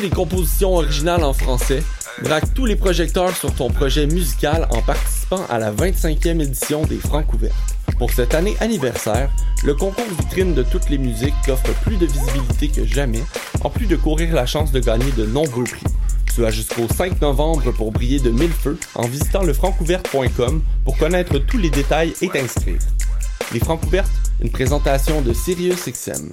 des compositions originales en français, braque tous les projecteurs sur ton projet musical en participant à la 25e édition des Francs. Pour cette année anniversaire, le concours vitrine de toutes les musiques t'offre plus de visibilité que jamais, en plus de courir la chance de gagner de nombreux prix. Tu as jusqu'au 5 novembre pour briller de mille feux en visitant le pour connaître tous les détails et t'inscrire. Les Francs ouvertes, une présentation de SiriusXM.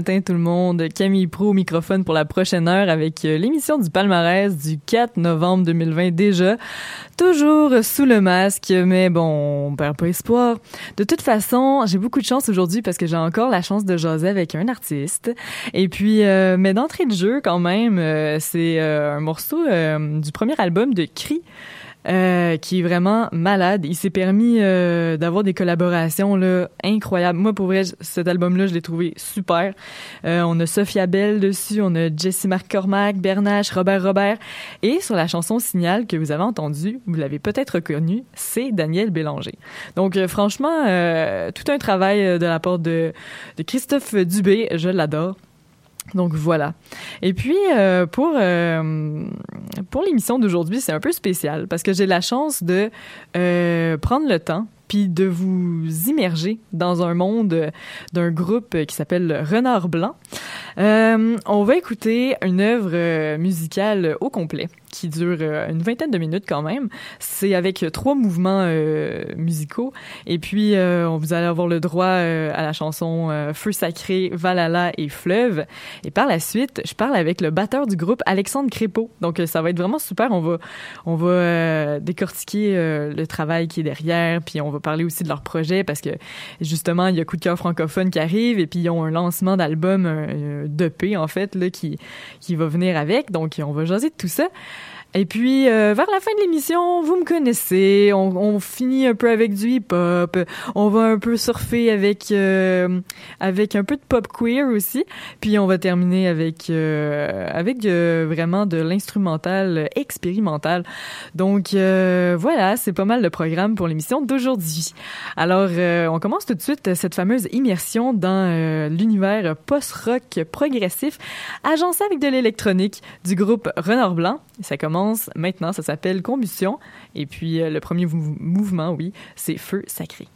matin tout le monde, Camille Pro au microphone pour la prochaine heure avec euh, l'émission du palmarès du 4 novembre 2020 déjà. Toujours sous le masque, mais bon, on perd pas espoir. De toute façon, j'ai beaucoup de chance aujourd'hui parce que j'ai encore la chance de jaser avec un artiste. Et puis, euh, mais d'entrée de jeu quand même, euh, c'est un morceau du premier album de Cri. Euh, qui est vraiment malade. Il s'est permis euh, d'avoir des collaborations là incroyables. Moi, pour vrai, cet album-là, je l'ai trouvé super. Euh, on a Sophia Bell dessus, on a Jessie McCormack, Bernache, Robert Robert. Et sur la chanson Signal que vous avez entendue, vous l'avez peut-être reconnue, c'est Daniel Bélanger. Donc, franchement, tout un travail de la part de, de Christophe Dubé. Je l'adore. Donc voilà. Et puis euh, pour euh, pour l'émission d'aujourd'hui, c'est un peu spécial parce que j'ai la chance de euh, prendre le temps puis de vous immerger dans un monde d'un groupe qui s'appelle Renard Blanc. On va écouter une œuvre musicale au complet qui dure euh, une vingtaine de minutes quand même. C'est avec trois mouvements euh, musicaux. Et puis, euh, vous allez avoir le droit à la chanson Feu sacré, Valhalla et Fleuve. Et par la suite, je parle avec le batteur du groupe, Alexandre Crépeau. Donc, ça va être vraiment super. On va, on va décortiquer le travail qui est derrière. Puis, on va parler aussi de leur projet parce que, justement, il y a Coup de cœur francophone qui arrive. Et puis, ils ont un lancement d'album d'EP, en fait, là, qui, qui va venir avec. Donc, on va jaser de tout ça. Et puis, euh, vers la fin de l'émission, vous me connaissez, on, finit un peu avec du hip-hop, on va un peu surfer avec euh, avec un peu de pop queer aussi, puis on va terminer avec euh, avec vraiment de l'instrumental expérimental. Donc voilà, c'est pas mal le programme pour l'émission d'aujourd'hui. Alors, on commence tout de suite cette fameuse immersion dans l'univers post-rock progressif, agencé avec de l'électronique du groupe Renard Blanc. Ça commence maintenant. Ça s'appelle Combustion. Et puis, euh, le premier mouvement, oui, c'est Feu sacré.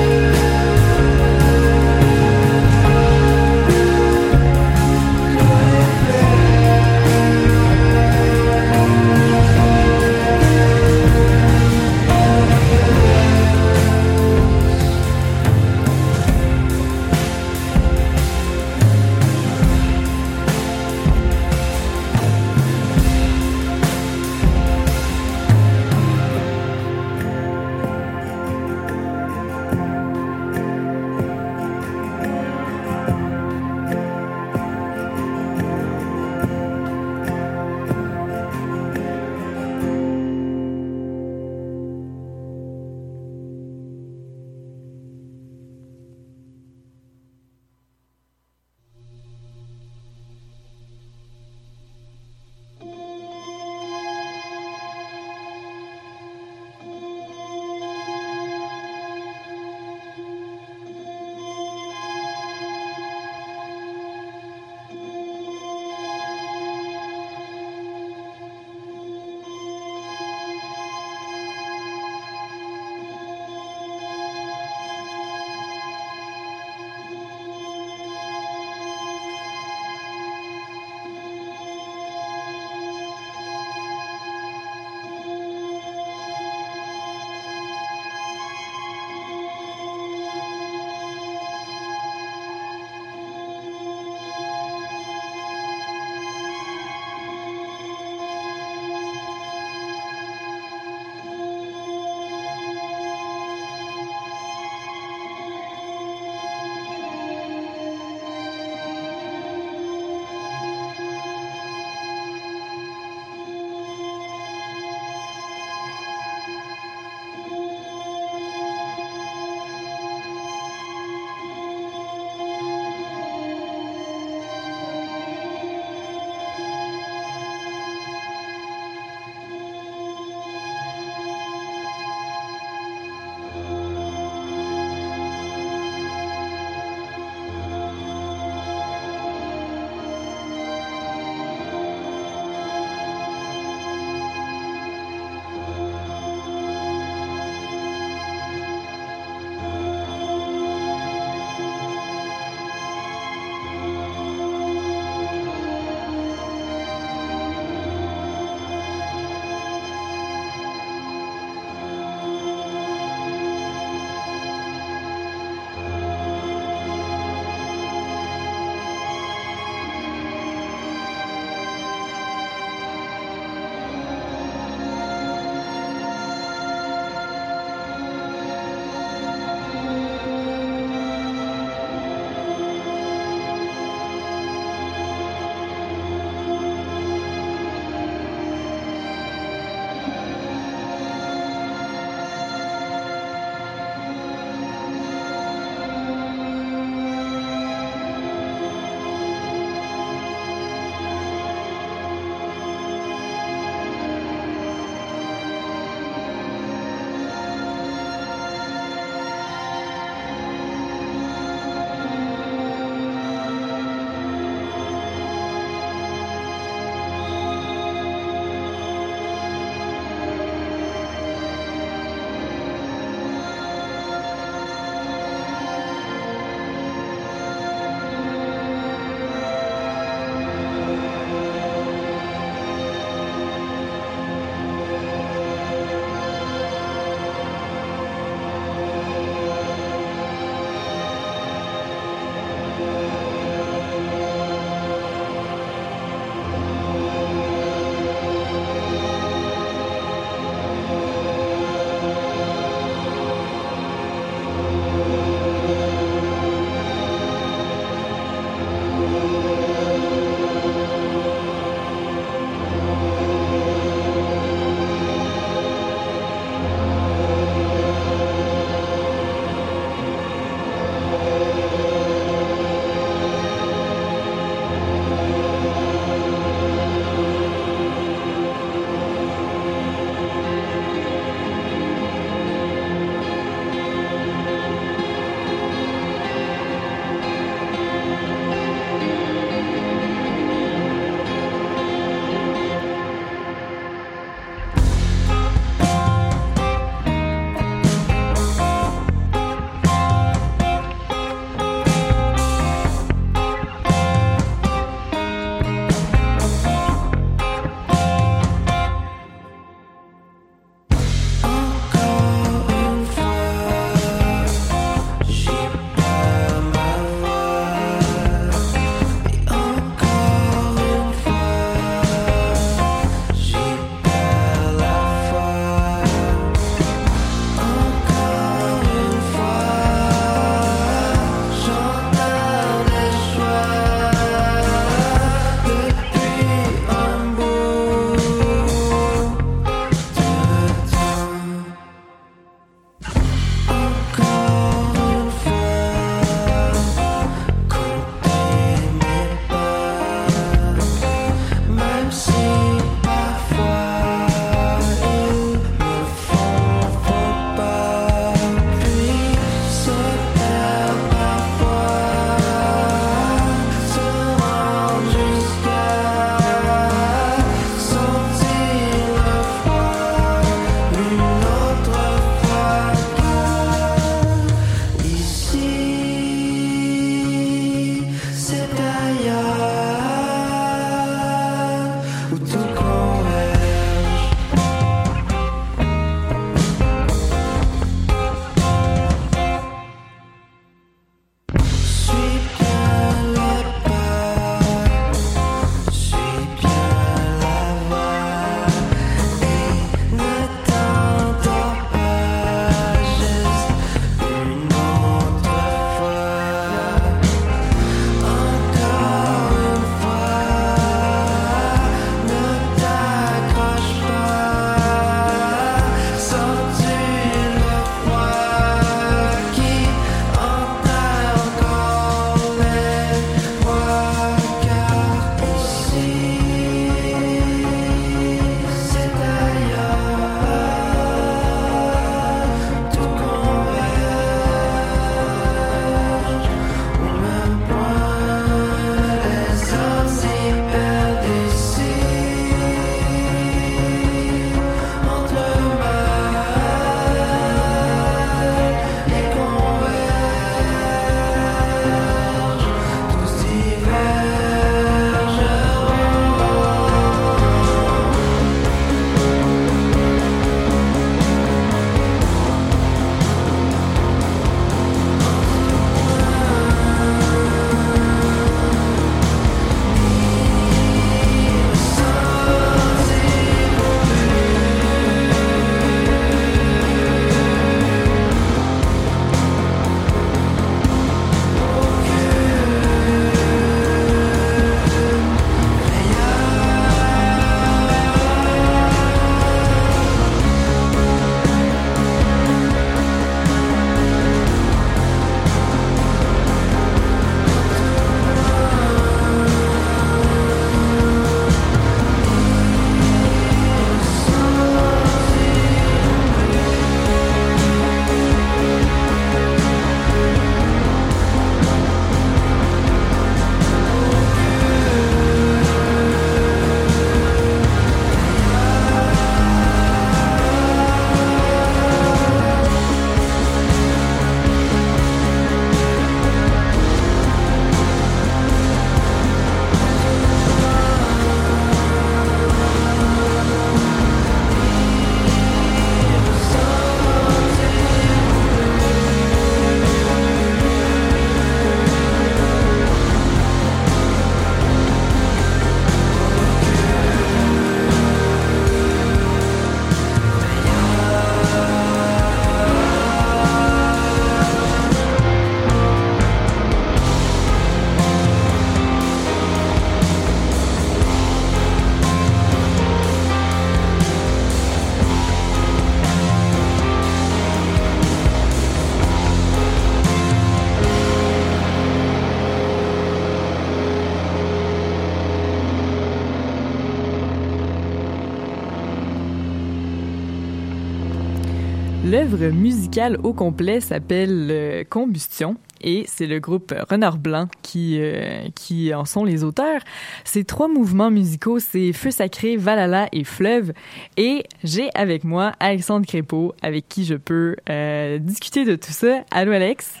L'œuvre musicale au complet s'appelle euh, Combustion et c'est le groupe Renard Blanc qui, euh, qui en sont les auteurs. Ces trois mouvements musicaux, c'est Feu sacré, Valhalla et Fleuve. Et j'ai avec moi Alexandre Crépeau, avec qui je peux euh, discuter de tout ça. Allô Alex?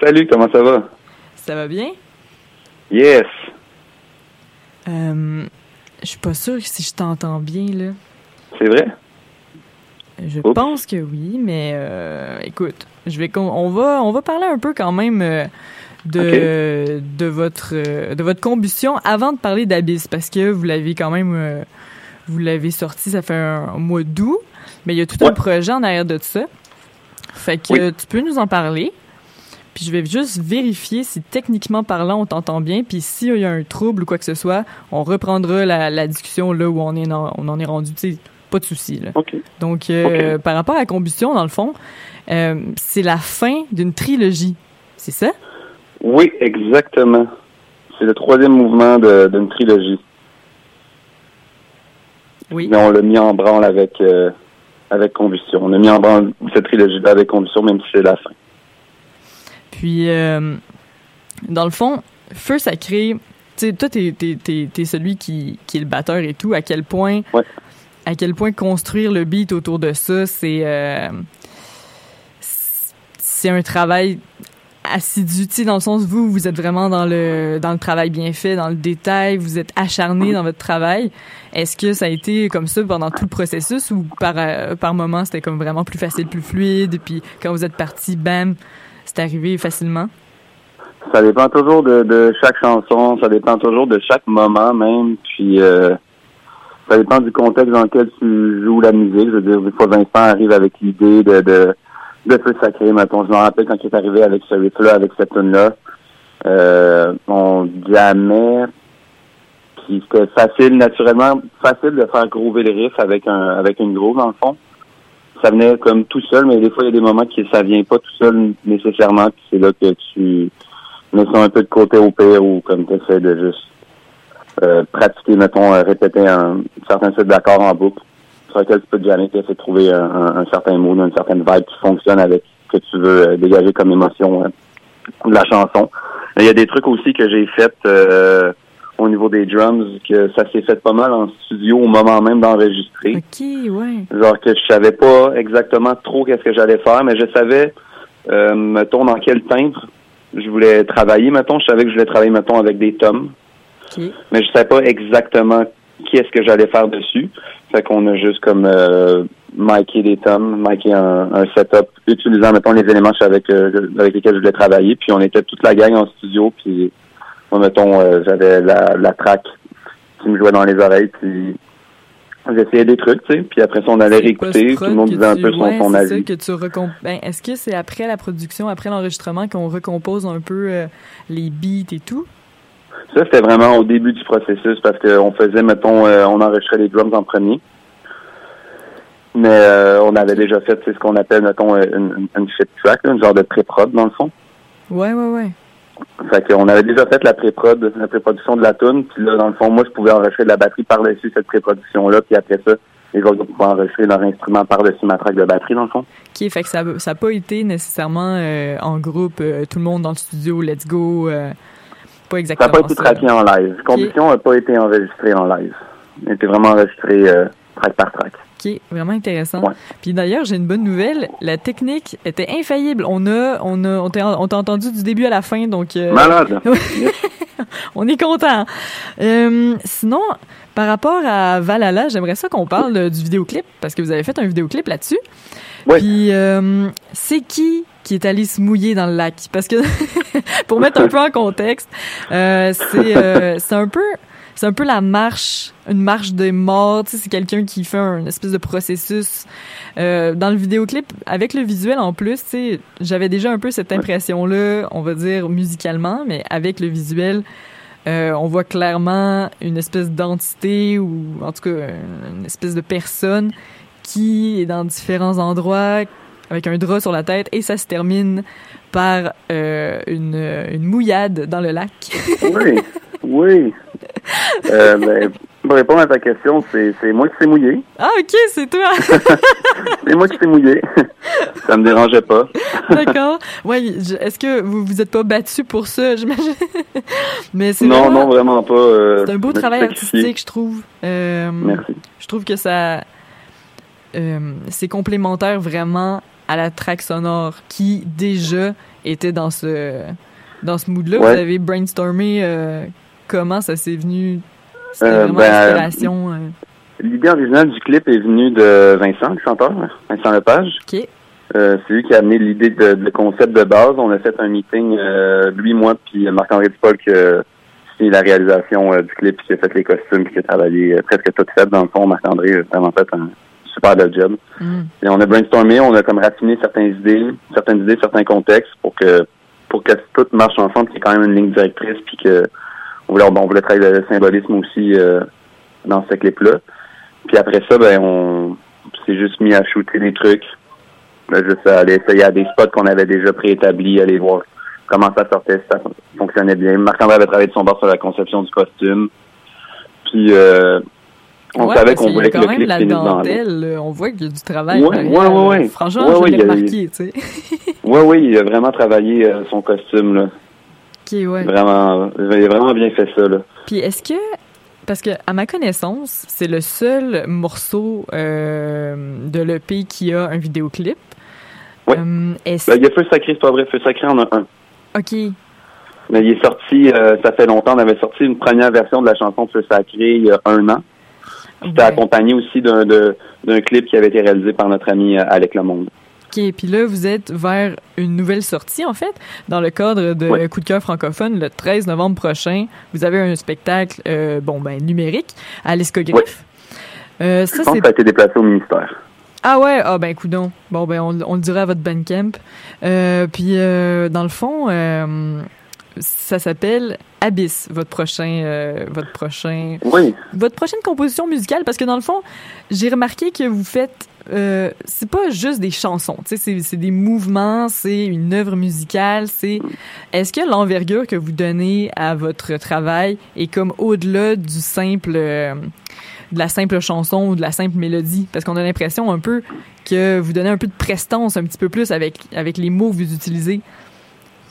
salut, comment ça va? Ça va bien? Yes. Euh, je suis pas sûre si je t'entends bien, là. C'est vrai? Je pense que oui, mais euh, écoute, je vais on va on va parler un peu quand même euh, de de votre euh, de votre combustion avant de parler d'Abyss parce que vous l'avez quand même vous l'avez sorti ça fait un, mois d'août, mais il y a tout un projet en arrière de ça. Fait que tu peux nous en parler. Puis je vais juste vérifier si techniquement parlant on t'entend bien, puis s'il y a un trouble ou quoi que ce soit, on reprendra la, la discussion là où on est on en est rendu pas de souci. Donc, euh, par rapport à la combustion, dans le fond, euh, c'est la fin d'une trilogie. C'est ça? Oui, exactement. C'est le troisième mouvement d'une trilogie. Oui. Mais on l'a mis en branle avec euh, avec Combustion. On a mis en branle cette trilogie-là avec Combustion, même si c'est la fin. Puis, dans le fond, Feu Sacré, tu sais, toi, t'es, t'es celui qui, qui est le batteur et tout. À quel point, Ouais. À quel point construire le beat autour de ça, c'est, euh, c'est un travail assidu, dans le sens, vous, vous êtes vraiment dans le, dans le travail bien fait, dans le détail, vous êtes acharné dans votre travail. Est-ce que ça a été comme ça pendant tout le processus ou par, euh, par moment, c'était comme vraiment plus facile, plus fluide, puis quand vous êtes parti, bam, c'est arrivé facilement? Ça dépend toujours de, de chaque chanson, ça dépend toujours de chaque moment même, puis euh, ça dépend du contexte dans lequel tu joues la musique. Je veux dire, des fois Vincent arrive avec l'idée de, de de feu sacré, mettons. Je me rappelle quand il est arrivé avec ce riff-là, avec cette tune-là. Euh, on jamais puis c'était facile, naturellement, facile de faire groover le riff avec un avec une groove dans le fond. Ça venait comme tout seul, mais des fois il y a des moments que ça vient pas tout seul nécessairement, c'est là que tu mets ça un peu de côté au pire ou comme tu essaies de juste pratiquer, mettons, euh, répéter un certain set d'accords en boucle sur lequel tu peux te jamais essayer de trouver un, un, un certain mood, une certaine vibe qui fonctionne avec ce que tu veux euh, dégager comme émotion euh, de la chanson. Il y a des trucs aussi que j'ai fait euh, au niveau des drums, que ça s'est fait pas mal en studio au moment même d'enregistrer. OK, ouais. Genre que je savais pas exactement trop qu'est-ce que j'allais faire, mais je savais, euh, mettons, dans quel timbre je voulais travailler, mettons. Je savais que je voulais travailler, mettons, avec des tomes, Mais je savais pas exactement qui est-ce que j'allais faire dessus. Fait qu'on a juste comme euh, miké des tomes, miké un, un setup, utilisant, mettons, les éléments que- avec lesquels je voulais travailler. Puis on était toute la gang en studio, puis moi, mettons, euh, j'avais la, la track qui me jouait dans les oreilles, puis j'essayais des trucs, tu sais. Puis après ça, on allait réécouter, tout le monde disait un tu- peu son, ouais, son c'est avis. que tu. Ben, est-ce que c'est après la production, après l'enregistrement, qu'on recompose un peu euh, les beats et tout? Ça, c'était vraiment au début du processus parce qu'on faisait, mettons, euh, on enregistrait les drums en premier. Mais euh, on avait déjà fait ce qu'on appelle, mettons, euh, une, une shit track, là, une genre de pré-prod dans le fond. Ouais, ouais, ouais. Fait qu'on avait déjà fait la pré-prod, la pré-production de la tune. Puis là, dans le fond, moi, je pouvais enregistrer de la batterie par-dessus cette pré-production-là. Puis après ça, les autres pouvaient enregistrer leur instrument par-dessus ma track de batterie, dans le fond. OK, fait que ça n'a ça pas été nécessairement euh, en groupe, euh, tout le monde dans le studio, let's go. euh, pas Ça exactement n'a pas été traqué en live. Condition n'a pas été enregistré en live. Il a été vraiment enregistré euh, track par track. OK, vraiment intéressant. Ouais. Puis d'ailleurs, j'ai une bonne nouvelle. La technique était infaillible. On a, on a, on t'a entendu du début à la fin, donc euh, Malade. on est content. Euh, sinon, par rapport à Valhalla, j'aimerais ça qu'on parle euh, du vidéoclip parce que vous avez fait un vidéoclip là-dessus. Oui. Puis euh, c'est qui qui est allé se mouiller dans le lac? Parce que pour mettre un peu en contexte, c'est c'est un peu c'est un peu la marche, une marche des morts. C'est quelqu'un qui fait un espèce de processus euh, dans le vidéoclip avec le visuel en plus. J'avais déjà un peu cette impression-là, on va dire musicalement, mais avec le visuel, euh, on voit clairement une espèce d'entité ou en tout cas une espèce de personne qui est dans différents endroits avec un drap sur la tête et ça se termine par euh, une, une mouillade dans le lac. Oui, oui. Euh, ben, pour répondre à ta question, c'est moi qui s'est mouillé. ah ok, c'est toi. C'est moi qui s'est mouillé. ça me dérangeait pas. D'accord. Ouais, est-ce que vous vous êtes pas battu pour ça, j'imagine? Mais c'est Non, vraiment- non, vraiment pas. euh, c'est un beau travail sacrifié. artistique, je trouve. Euh, Merci. Je trouve que ça c'est complémentaire vraiment à la track sonore qui déjà était dans ce dans ce mood-là. Ouais. Vous avez brainstormé comment ça s'est venu? C'était Euh, vraiment ben, l'inspiration. euh, L'idée originale du clip est venue de Vincent, le chanteur, Vincent Lepage. Ok. Euh, c'est lui qui a amené l'idée de, de concept de base. On a fait un meeting, euh, lui, moi, puis Marc-André Dupol, qui a signé la réalisation euh, du clip, puis qui a fait les costumes, puis qui a travaillé euh, presque tout fait. Dans le fond, Marc-André a vraiment fait un super job. mm. Et on a brainstormé, on a comme raffiné certaines idées, certaines idées, certains contextes pour que pour que tout marche ensemble, qu'il y ait quand même une ligne directrice, puis que on voulait, bon, on voulait travailler le symbolisme aussi euh, dans ce clip-là. Puis après ça, ben on s'est juste mis à shooter des trucs. Ben, juste à aller essayer à des spots qu'on avait déjà préétablis, aller voir comment ça sortait, si ça fonctionnait bien. Marc-André avait travaillé de son bord sur la conception du costume. Puis euh, On Ouais, savait qu'on voulait que quand le même clip la dans dentelle. On voit qu'il y a du travail. Franchement, je l'ai remarqué, tu sais. Oui, oui, il a vraiment travaillé euh, son costume, là. OK, ouais. Vraiment, il a vraiment bien fait ça, là. Puis est-ce que parce que à ma connaissance, c'est le seul morceau euh, de l'EP qui a un vidéoclip. Ouais. Euh, Ben, il y a Feu Sacré, c'est pas vrai, Feu Sacré en a un. OK. Mais il est sorti, euh, ça fait longtemps, on avait sorti une première version de la chanson Feu Sacré il y a un an. C'était Ouais. accompagné aussi d'un clip qui avait été réalisé par notre ami euh, Alec Lemonde. OK, puis là vous êtes vers une nouvelle sortie en fait dans le cadre de. Coup de cœur francophone le 13 novembre prochain. Vous avez un spectacle euh, bon ben numérique à l'Escogriffe. Euh, ça Je pense c'est que ça a été déplacé au ministère. Ah ouais, ah ben coudon. Bon ben on, on le dira à votre Bandcamp. Euh, puis euh, dans le fond, ça s'appelle Abyss, votre prochain, euh, votre prochain, Oui, votre prochaine composition musicale, parce que dans le fond, j'ai remarqué que vous faites, euh, c'est pas juste des chansons, tu sais, c'est, c'est des mouvements, c'est une œuvre musicale, c'est. Est-ce que l'envergure que vous donnez à votre travail est comme au-delà du simple, euh, de la simple chanson ou de la simple mélodie, parce qu'on a l'impression un peu que vous donnez un peu de prestance, un petit peu plus avec avec les mots que vous utilisez.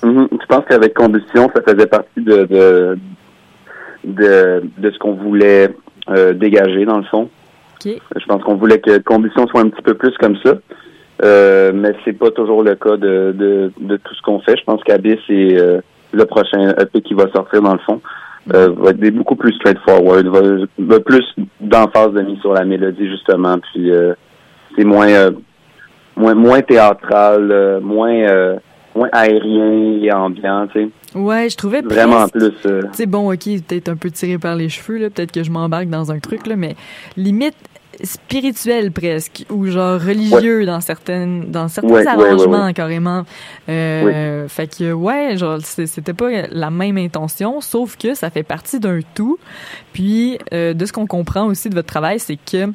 Mhm. Je pense qu'avec Combustion, ça faisait partie de de, de, de ce qu'on voulait euh, dégager, dans le fond? Je pense qu'on voulait que Combustion soit un petit peu plus comme ça. Euh, mais c'est pas toujours le cas de, de, de tout ce qu'on fait. Je pense qu'Abyss est euh, le prochain EP qui va sortir, dans le fond. Euh, va être beaucoup plus straightforward, va, va plus d'emphase de mise sur la mélodie, justement. Puis euh, c'est moins, euh, moins moins théâtral, euh, moins euh, moins aérien et ambiant, tu sais. Ouais, je trouvais Vraiment presque- plus. euh, Tu sais, bon, ok, peut-être un peu tiré par les cheveux, là, peut-être que je m'embarque dans un truc, là, mais limite spirituel presque, ou genre religieux dans certaines, dans certains Ouais, ouais, ouais, arrangements carrément. Euh, Fait que ouais, genre c'était pas la même intention, sauf que ça fait partie d'un tout. Puis euh, de ce qu'on comprend aussi de votre travail, c'est que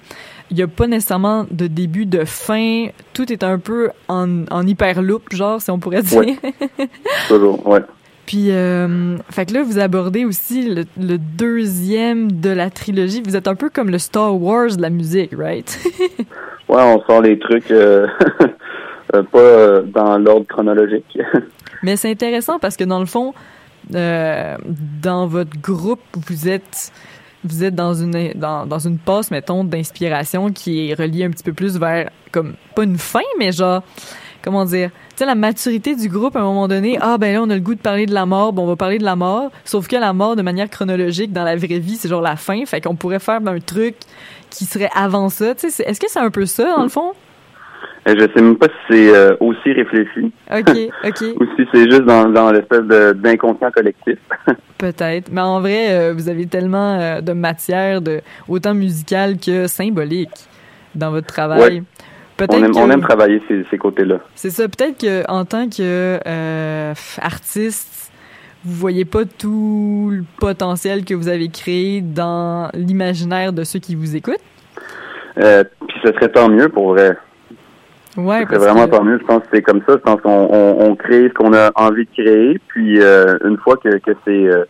il y a pas nécessairement de début, de fin. Tout est un peu en, en hyperloop, genre si on pourrait dire. Ouais. toujours, ouais. Puis, euh, fait que là, vous abordez aussi le, le deuxième de la trilogie. Vous êtes un peu comme le Star Wars de la musique, right? Ouais, on sort les trucs euh, euh, pas euh, dans l'ordre chronologique. Mais c'est intéressant parce que dans le fond, euh, dans votre groupe, vous êtes vous êtes dans une dans, dans une passe mettons d'inspiration qui est reliée un petit peu plus vers comme pas une fin mais genre comment dire tu sais la maturité du groupe à un moment donné ah ben là on a le goût de parler de la mort. Bon on va parler de la mort sauf que la mort de manière chronologique dans la vraie vie c'est genre la fin. Fait qu'on pourrait faire un truc qui serait avant ça. Tu sais est-ce que c'est un peu ça dans le fond? Je sais même pas si c'est euh, aussi réfléchi ok ok ou si c'est juste dans, dans l'espèce d'inconscient collectif. Peut-être. Mais en vrai, euh, vous avez tellement euh, de matière, de, autant musicale que symbolique dans votre travail. Ouais. On aime, que- on aime travailler ces, ces côtés-là. C'est ça. Peut-être que en tant que euh, artiste, vous voyez pas tout le potentiel que vous avez créé dans l'imaginaire de ceux qui vous écoutent? Euh, Puis ce serait tant mieux pour vrai. Ouais, Ce serait parce vraiment que- tant mieux. Je pense que c'est comme ça. Je pense qu'on on, on crée ce qu'on a envie de créer. Puis euh, une fois que, que c'est euh,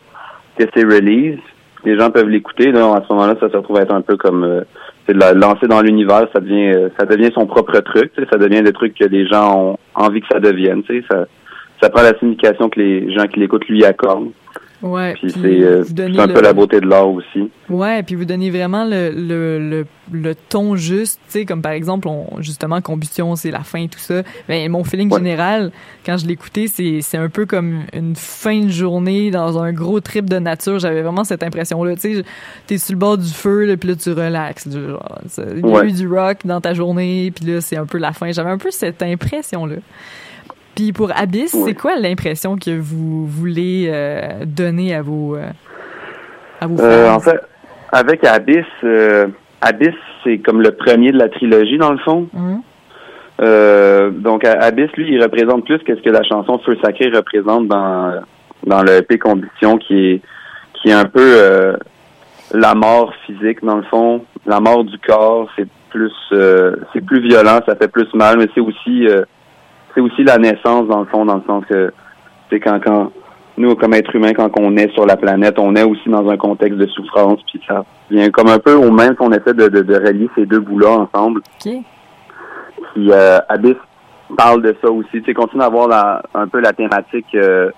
que c'est release, les gens peuvent l'écouter. Là, à ce moment-là, ça se retrouve à être un peu comme euh, c'est de la lancer dans l'univers. Ça devient euh, ça devient son propre truc. Ça devient des trucs que les gens ont envie que ça devienne. tu sais. Ça ça prend la signification que les gens qui l'écoutent lui accordent. Ouais, Puis puis c'est euh, un le- peu la beauté de l'art aussi. Ouais, puis vous donnez vraiment le, le, le, le ton juste, tu sais, comme par exemple, on, justement, combustion, c'est la fin, tout ça. Ben, mon feeling Ouais. général, quand je l'écoutais, c'est, un peu comme une fin de journée dans un gros trip de nature. J'avais vraiment cette impression-là, tu sais, t'es sur le bord du feu, là, puis là, tu relaxes. du genre, ça- Il y a Ouais. eu du rock dans ta journée, puis là, c'est un peu la fin. J'avais un peu cette impression-là. Puis pour Abyss, c'est quoi l'impression que vous voulez euh, donner à vos, euh, à vos Euh, fans? en fait, avec Abyss, euh, Abyss, c'est comme le premier de la trilogie, dans le fond. Euh, donc, Abyss, lui, il représente plus que ce que la chanson Feu Sacré représente dans, dans le EP Condition, qui est, qui est un peu la mort physique, dans le fond. La mort du corps, c'est plus, euh, c'est plus violent, ça fait plus mal, mais c'est aussi, euh, c'est aussi la naissance, dans le fond, dans le sens que, c'est quand, quand, nous, comme êtres humains, quand on est sur la planète, on est aussi dans un contexte de souffrance, puis ça vient comme un peu au même qu'on essaie de, de, de relier ces deux bouts-là ensemble. OK. Puis euh, Abyss parle de ça aussi. Tu sais, continue à avoir la, un peu la thématique euh,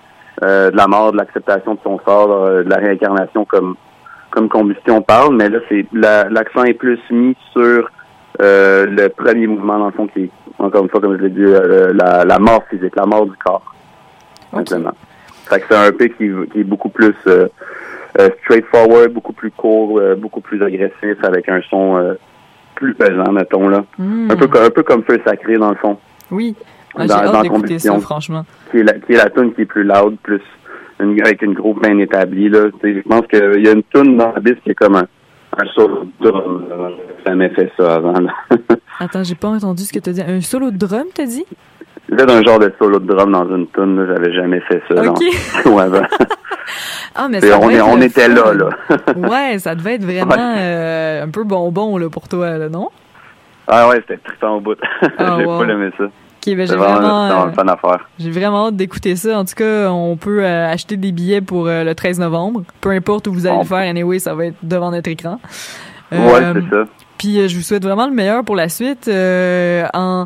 euh, de la mort, de l'acceptation de son sort, euh, de la réincarnation comme comme combustion parle, mais là c'est la- l'accent est plus mis sur euh, le premier mouvement dans le fond qui est encore une fois comme je l'ai dit euh, la, la mort physique, la mort du corps. OK. Simplement. Fait que c'est un EP qui, qui est beaucoup plus euh, euh, straightforward, beaucoup plus court, beaucoup plus agressif, avec un son plus pesant, mettons là. Hmm. Un peu un peu comme Feu Sacré dans le fond, Oui. Ah, J'ai hâte d'écouter Combustion. ça, franchement. qui est la, qui est la tune qui est plus loud, plus une, avec une groupe bien établie là. Je pense qu'il y a une tune dans Abyss qui est comme un, un solo de drum. là. J'ai jamais fait ça avant. là. Attends, j'ai pas entendu ce que t'as dit. Un solo de drum, t'as dit? J'ai fait un genre de solo de drum dans une tune, là. j'avais jamais fait ça. Ok. non. Ouais, avant. Ah, mais ça on est, on était là, là. ouais, ça devait être vraiment euh, un peu bonbon là, pour toi, là, non? ah ouais, c'était trippant au bout. Ah, j'ai wow. pas aimé ça. Ok, ben j'ai vraiment, euh, une fun affaire. j'ai vraiment hâte d'écouter ça. En tout cas, on peut euh, acheter des billets pour euh, le 13 novembre. Peu importe où vous allez le faire, anyway, ça va être devant notre écran. ouais, c'est ça. Puis je vous souhaite vraiment le meilleur pour la suite. en,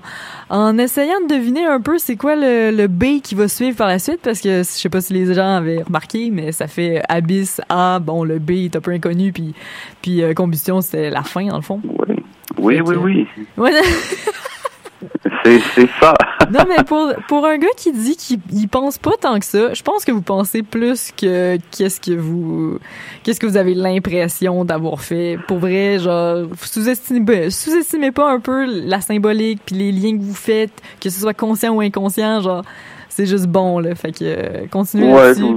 en essayant de deviner un peu c'est quoi le, le B qui va suivre par la suite, parce que je sais pas si les gens avaient remarqué, mais ça fait Abyss A, bon le B est un peu inconnu, puis puis Combustion c'était la fin dans le fond. Oui, oui, Fait oui. que- oui. Ouais, C'est, ça. non mais pour pour un gars qui dit qu'il il pense pas tant que ça, je pense que vous pensez plus que qu'est-ce que vous qu'est-ce que vous avez l'impression d'avoir fait. Pour vrai, genre sous-estimez sous-estimez pas un peu la symbolique puis les liens que vous faites, que ce soit conscient ou inconscient, genre c'est juste bon là. Fait que continuez Ouais, là-dessus.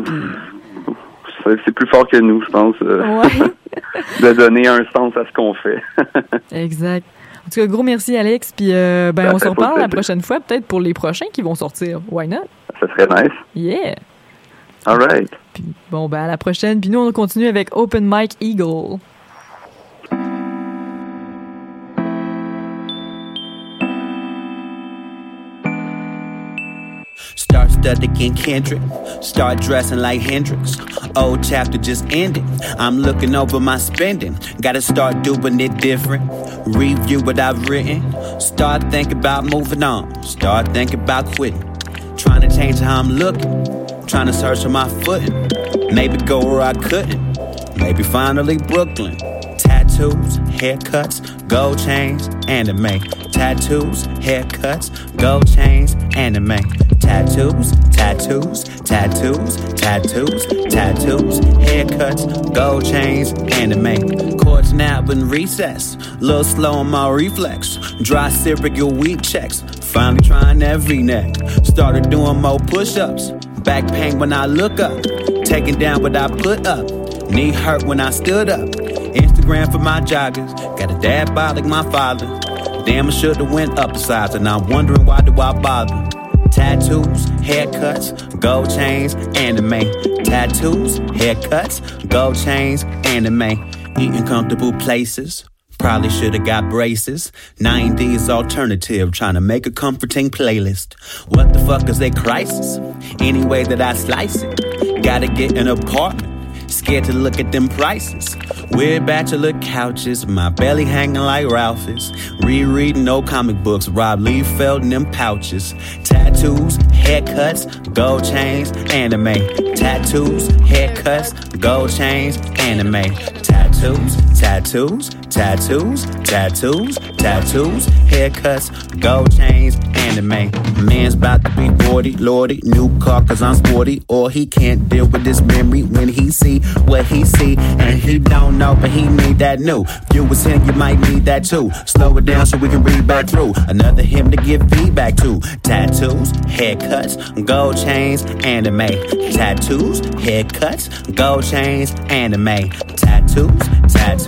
c'est plus fort que nous, je pense, euh, Ouais, de donner un sens à ce qu'on fait. exact. En tout cas, gros merci Alex, puis euh, ben Ça on se fait pas reparle la prochaine fois, peut-être pour les prochains qui vont sortir. Why not? ça serait nice. Yeah. All right. Puis, bon, ben à la prochaine. Puis nous, on continue avec Open Mic Eagle. Start studying Kendrick, start dressing like Hendrix. Old chapter just ended. I'm looking over my spending. Gotta start doing it different. Review what I've written. Start thinking about moving on. Start thinking about quitting. Trying to change how I'm looking. Trying to search for my footing. Maybe go where I couldn't. Maybe finally Brooklyn. Tattoos, haircuts, gold chains, anime. Tattoos, haircuts, gold chains, anime. Tattoos, tattoos, tattoos, tattoos, tattoos, haircuts, gold chains, anime. Chords now in recess, little slow on my reflex. Dry cereal wheat checks, finally trying every neck. Started doing more push-ups. Back pain when I look up, taking down what I put up. Knee hurt when I stood up. Instagram for my joggers. Got a dad bod like my father. Damn, I should've went up a size, and I'm wondering why do I bother? Tattoos, haircuts, gold chains, anime. Tattoos, haircuts, gold chains, anime. Eating comfortable places. Probably should've got braces. 90s alternative, trying to make a comforting playlist. What the fuck is a crisis? Any way that I slice it. Gotta get an apartment. Scared to look at them prices. Weird bachelor couches, my belly hanging like Ralph's. Rereading no comic books, Rob Liefeld in them pouches. Tattoos, haircuts, gold chains, anime. Tattoos, haircuts, gold chains, anime. Tattoos, tattoos, tattoos, tattoos, tattoos, haircuts, gold chains, anime. Man's about to be 40, lordy, new car cause I'm sporty. Or he can't deal with this memory when he see what he see. And he don't know, but he need that new. If you was him, you might need that too. Slow it down so we can read back through. Another him to give feedback to. Tattoos, haircuts, gold chains, anime. Tattoos, haircuts, gold chains, anime. Tattoos, tattoos,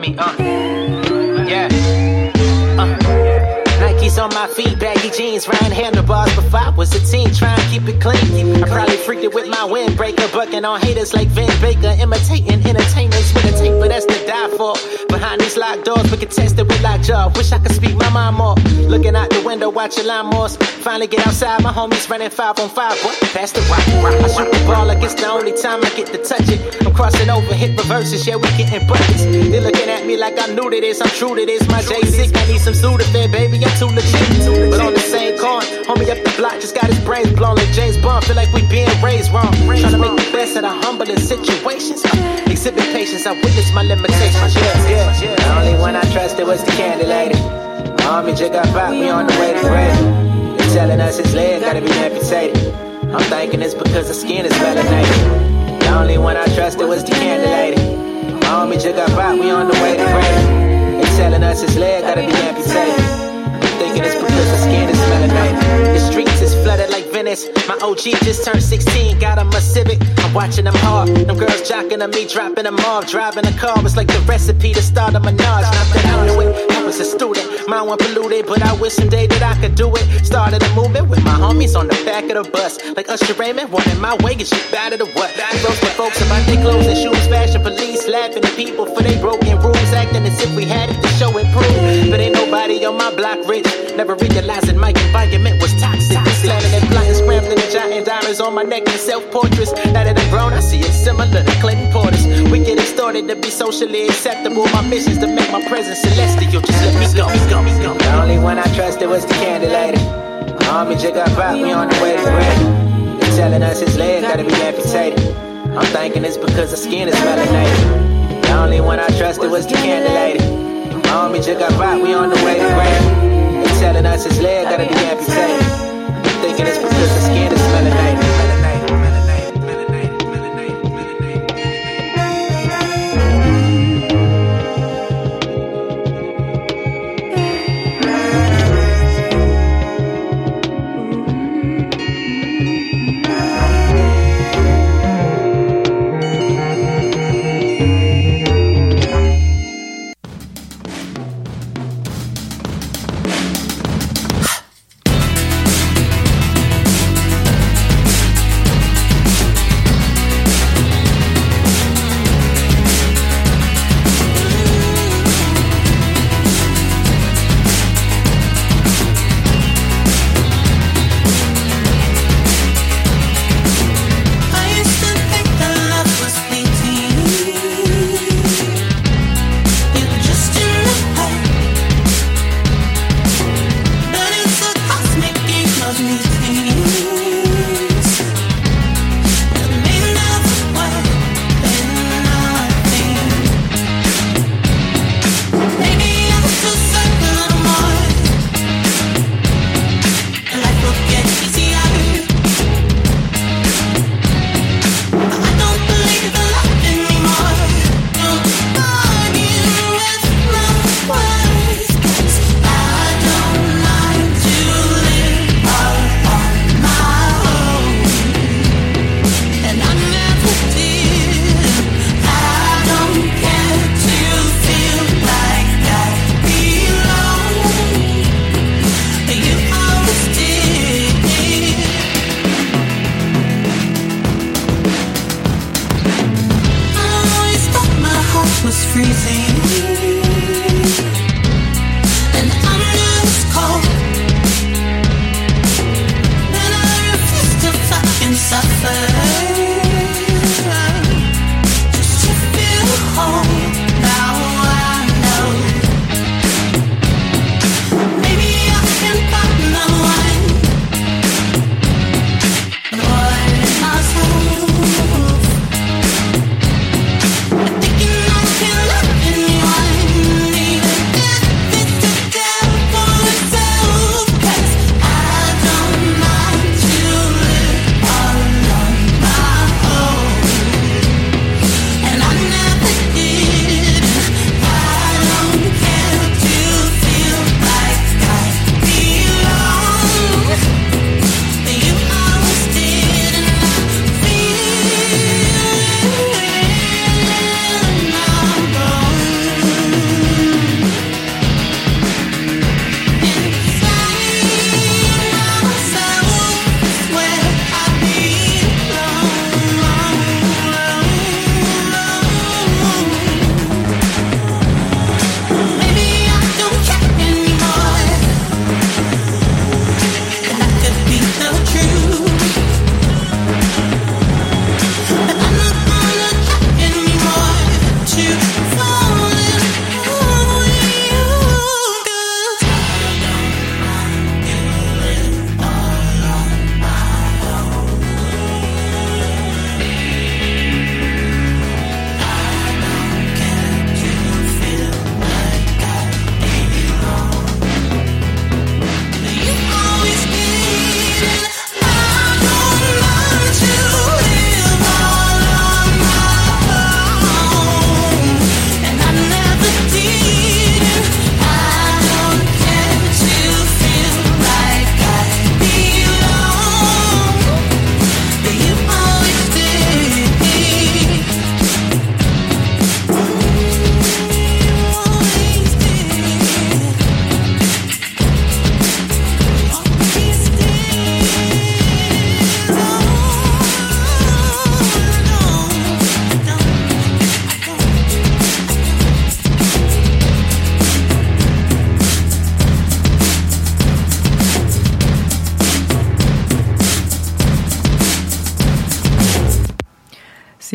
Me, uh. Yeah on my feet, baggy jeans, riding handlebars. Before I was a teen, trying to keep it clean. I probably freaked it with my windbreaker, bucking on haters like Vin Baker, imitating entertainers with a tape, but that's to die for. Behind these locked doors, we can test it with jaw. Wish I could speak my mind more. Looking out the window, watching lawnmowers. Finally get outside, my homies running five on five. Boy, pass the rock, rock. I shoot the ball like it's the only time I get to touch it. I'm crossing over, hit reverses, yeah, we getting buckets. They looking at me like I'm new to this, I'm true to this. My J6, I need some Sudafed, baby, I'm too legit. But on the same coin, homie up the block just got his brains blown like James Bond. Feel like we being raised wrong. Trying to make the best of the humbling situations. Exhibit patience, I witness my limitations. Yeah, yeah. The only one I trusted was the candy lady. Army jig got back, we on the way to grave. They're telling us his leg gotta be amputated. I'm thinking it's because the skin is melanated. The only one I trusted was the candy lady. Army jig got back, we on the way to grave. They're telling us his leg gotta be amputated I'm thinking it's because the skin is melanated. The streets is flooded like Venice. My OG just turned 16, got him a Civic. I'm watching them hard. Them girls jocking on me, dropping them off. Driving a car was like the recipe to start a menage. Not that I knew it, I was a student. Mine went polluted, but I wish someday that I could do it. Started a movement with my homies on the back of the bus. Like Usher Raymond, wanting my way, get shit bad to what? Roast the folks about their clothes and shoes, fashion police, laughing at people for they broken rules, acting as if we had it to show and prove. But ain't nobody on my block rich. Never realizing my environment was toxic. Slamming and plotting, scrambling and diamonds on my neck and self portraits. Now that I'm grown, I see it similar to Clinton Portis. We getting started to be socially acceptable. My mission's to make my presence celestial. Just let me go. go, go. The only one I trusted was the candy lady. My army just got back, we on the way to grave. They're telling us his leg gotta be amputated. I'm thinking it's because the skin is melanated. The only one I trusted was the candy lady. My army just got back, we on the way to grave telling us his leg gotta be amputated. Thinking it's because the skin is melanated.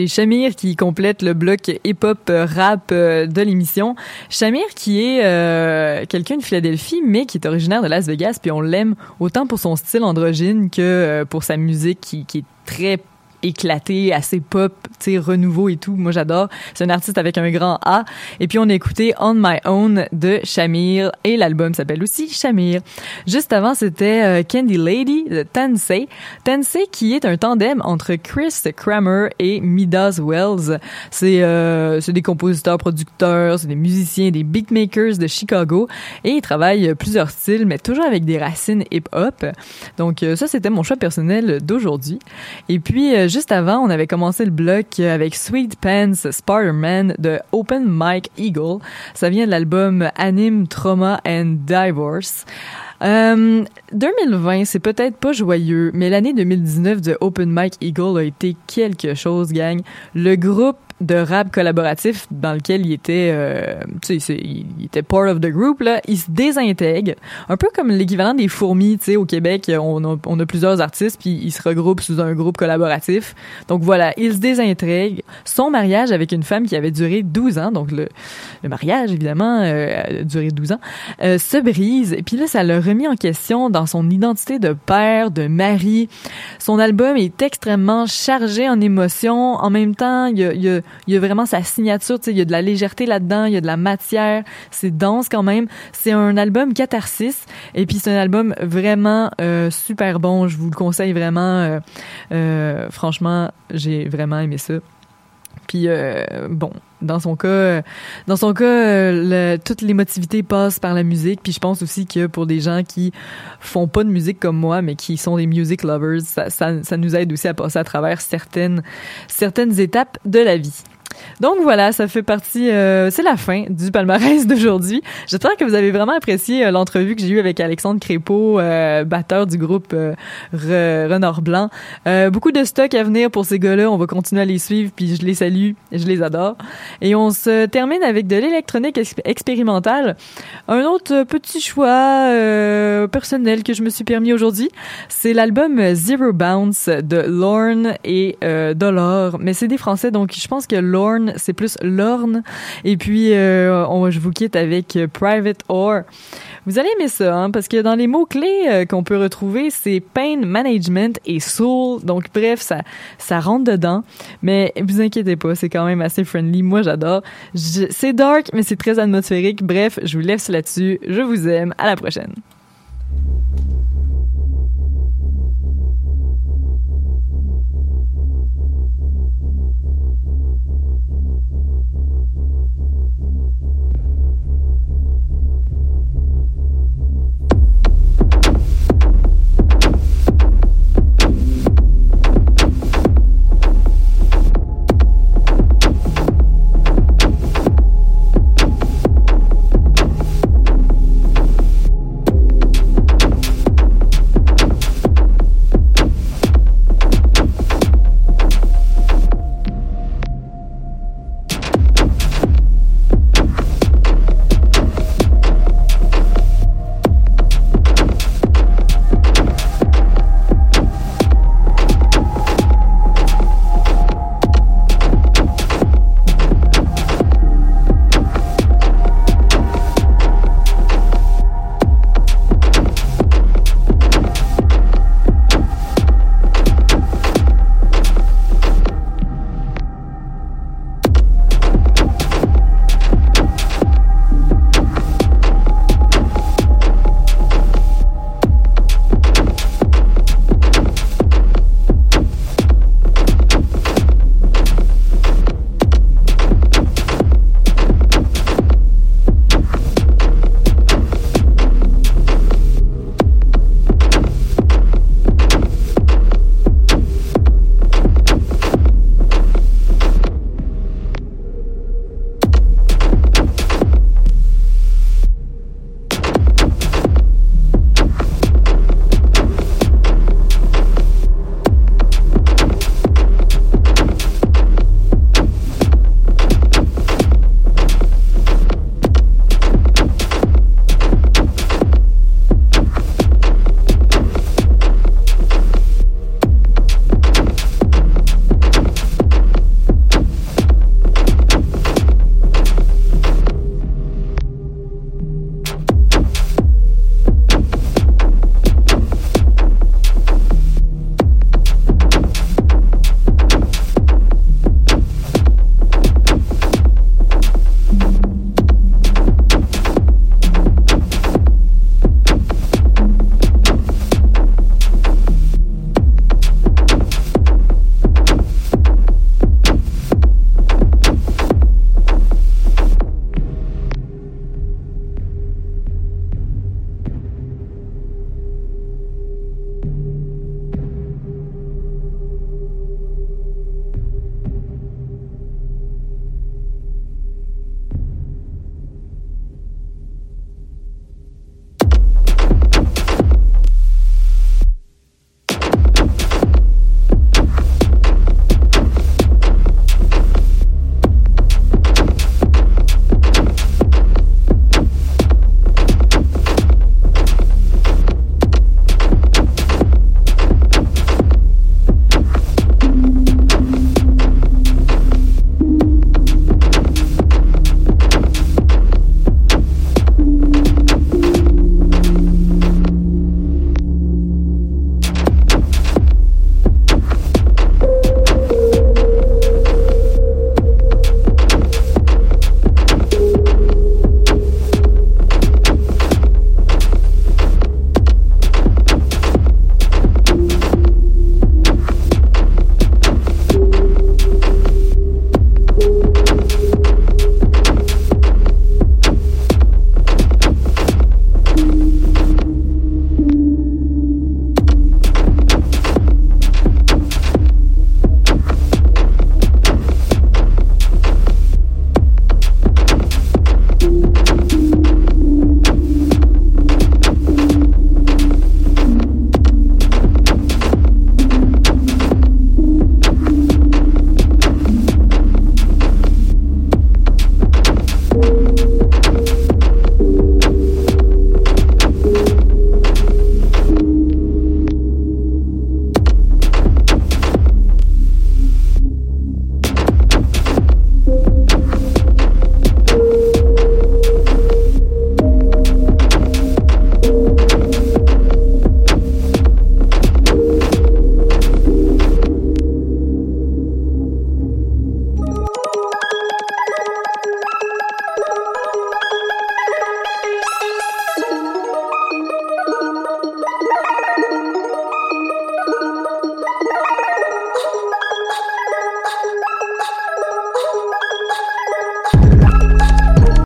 C'est Shamir qui complète le bloc hip-hop euh, rap euh, de l'émission. Shamir qui est euh, quelqu'un de Philadelphie, mais qui est originaire de Las Vegas, puis on l'aime autant pour son style androgyne que pour sa musique qui, qui est très éclaté, assez pop, tu sais, renouveau et tout. Moi, j'adore. C'est un artiste avec un grand A. Et puis, on a écouté On My Own de Shamir et l'album s'appelle aussi Shamir. Juste avant, c'était euh, Candy Lady de Tensei. Tensei qui est un tandem entre Chris Kramer et Midas Wells. C'est euh, des compositeurs, producteurs, c'est des musiciens, des beatmakers de Chicago et ils travaillent plusieurs styles, mais toujours avec des racines hip-hop. Donc, euh, ça, c'était mon choix personnel d'aujourd'hui. Et puis, euh, juste avant, on avait commencé le bloc avec Sweet Pants Spider-Man de Open Mike Eagle. Ça vient de l'album Anime Trauma and Divorce. Euh, 2020, c'est peut-être pas joyeux, mais l'année 2019 de Open Mike Eagle a été quelque chose, gang. Le groupe de rap collaboratif dans lequel il était, euh, tu sais, il était part of the group là, il se désintègre, un peu comme l'équivalent des fourmis, tu sais, au Québec, on a, plusieurs artistes puis ils se regroupent sous un groupe collaboratif. Donc voilà, il se désintègre. Son mariage avec une femme qui avait duré 12 ans, donc le, le mariage évidemment euh, a duré 12 ans, euh, se brise. Puis là, ça l'a remis en question dans son identité de père, de mari. Son album est extrêmement chargé en émotions. En même temps, il y a, vraiment sa signature, il y a de la légèreté là-dedans, il y a de la matière, c'est dense quand même. C'est un album catharsis et puis c'est un album vraiment euh, super bon, je vous le conseille vraiment. Euh, euh, franchement, j'ai vraiment aimé ça. Puis bon, dans son cas, dans son cas, le, toute l'émotivité passe par la musique. Puis je pense aussi que pour des gens qui font pas de musique comme moi, mais qui sont des music lovers, ça, ça, ça nous aide aussi à passer à travers certaines certaines étapes de la vie. Donc voilà, ça fait partie, euh, c'est la fin du palmarès d'aujourd'hui. J'espère que vous avez vraiment apprécié euh, l'entrevue que j'ai eue avec Alexandre Crépeau, euh, batteur du groupe Renard Blanc. beaucoup de stock à venir pour ces gars-là. On va continuer à les suivre, puis je les salue, je les adore. Et on se termine avec de l'électronique expérimentale. Un autre petit choix personnel que je me suis permis aujourd'hui, c'est l'album Zero Bounce de Lorne et Dolor. Mais c'est des Français, donc je pense que Lorne c'est plus Lorne. Et puis, euh, je vous quitte avec Private Or. Vous allez aimer ça, hein, parce que dans les mots-clés euh, qu'on peut retrouver, c'est pain management et soul. Donc, bref, ça, ça rentre dedans. Mais vous inquiétez pas, c'est quand même assez friendly. Moi, j'adore. C'est dark, mais c'est très atmosphérique. Bref, je vous laisse là-dessus. Je vous aime. À la prochaine.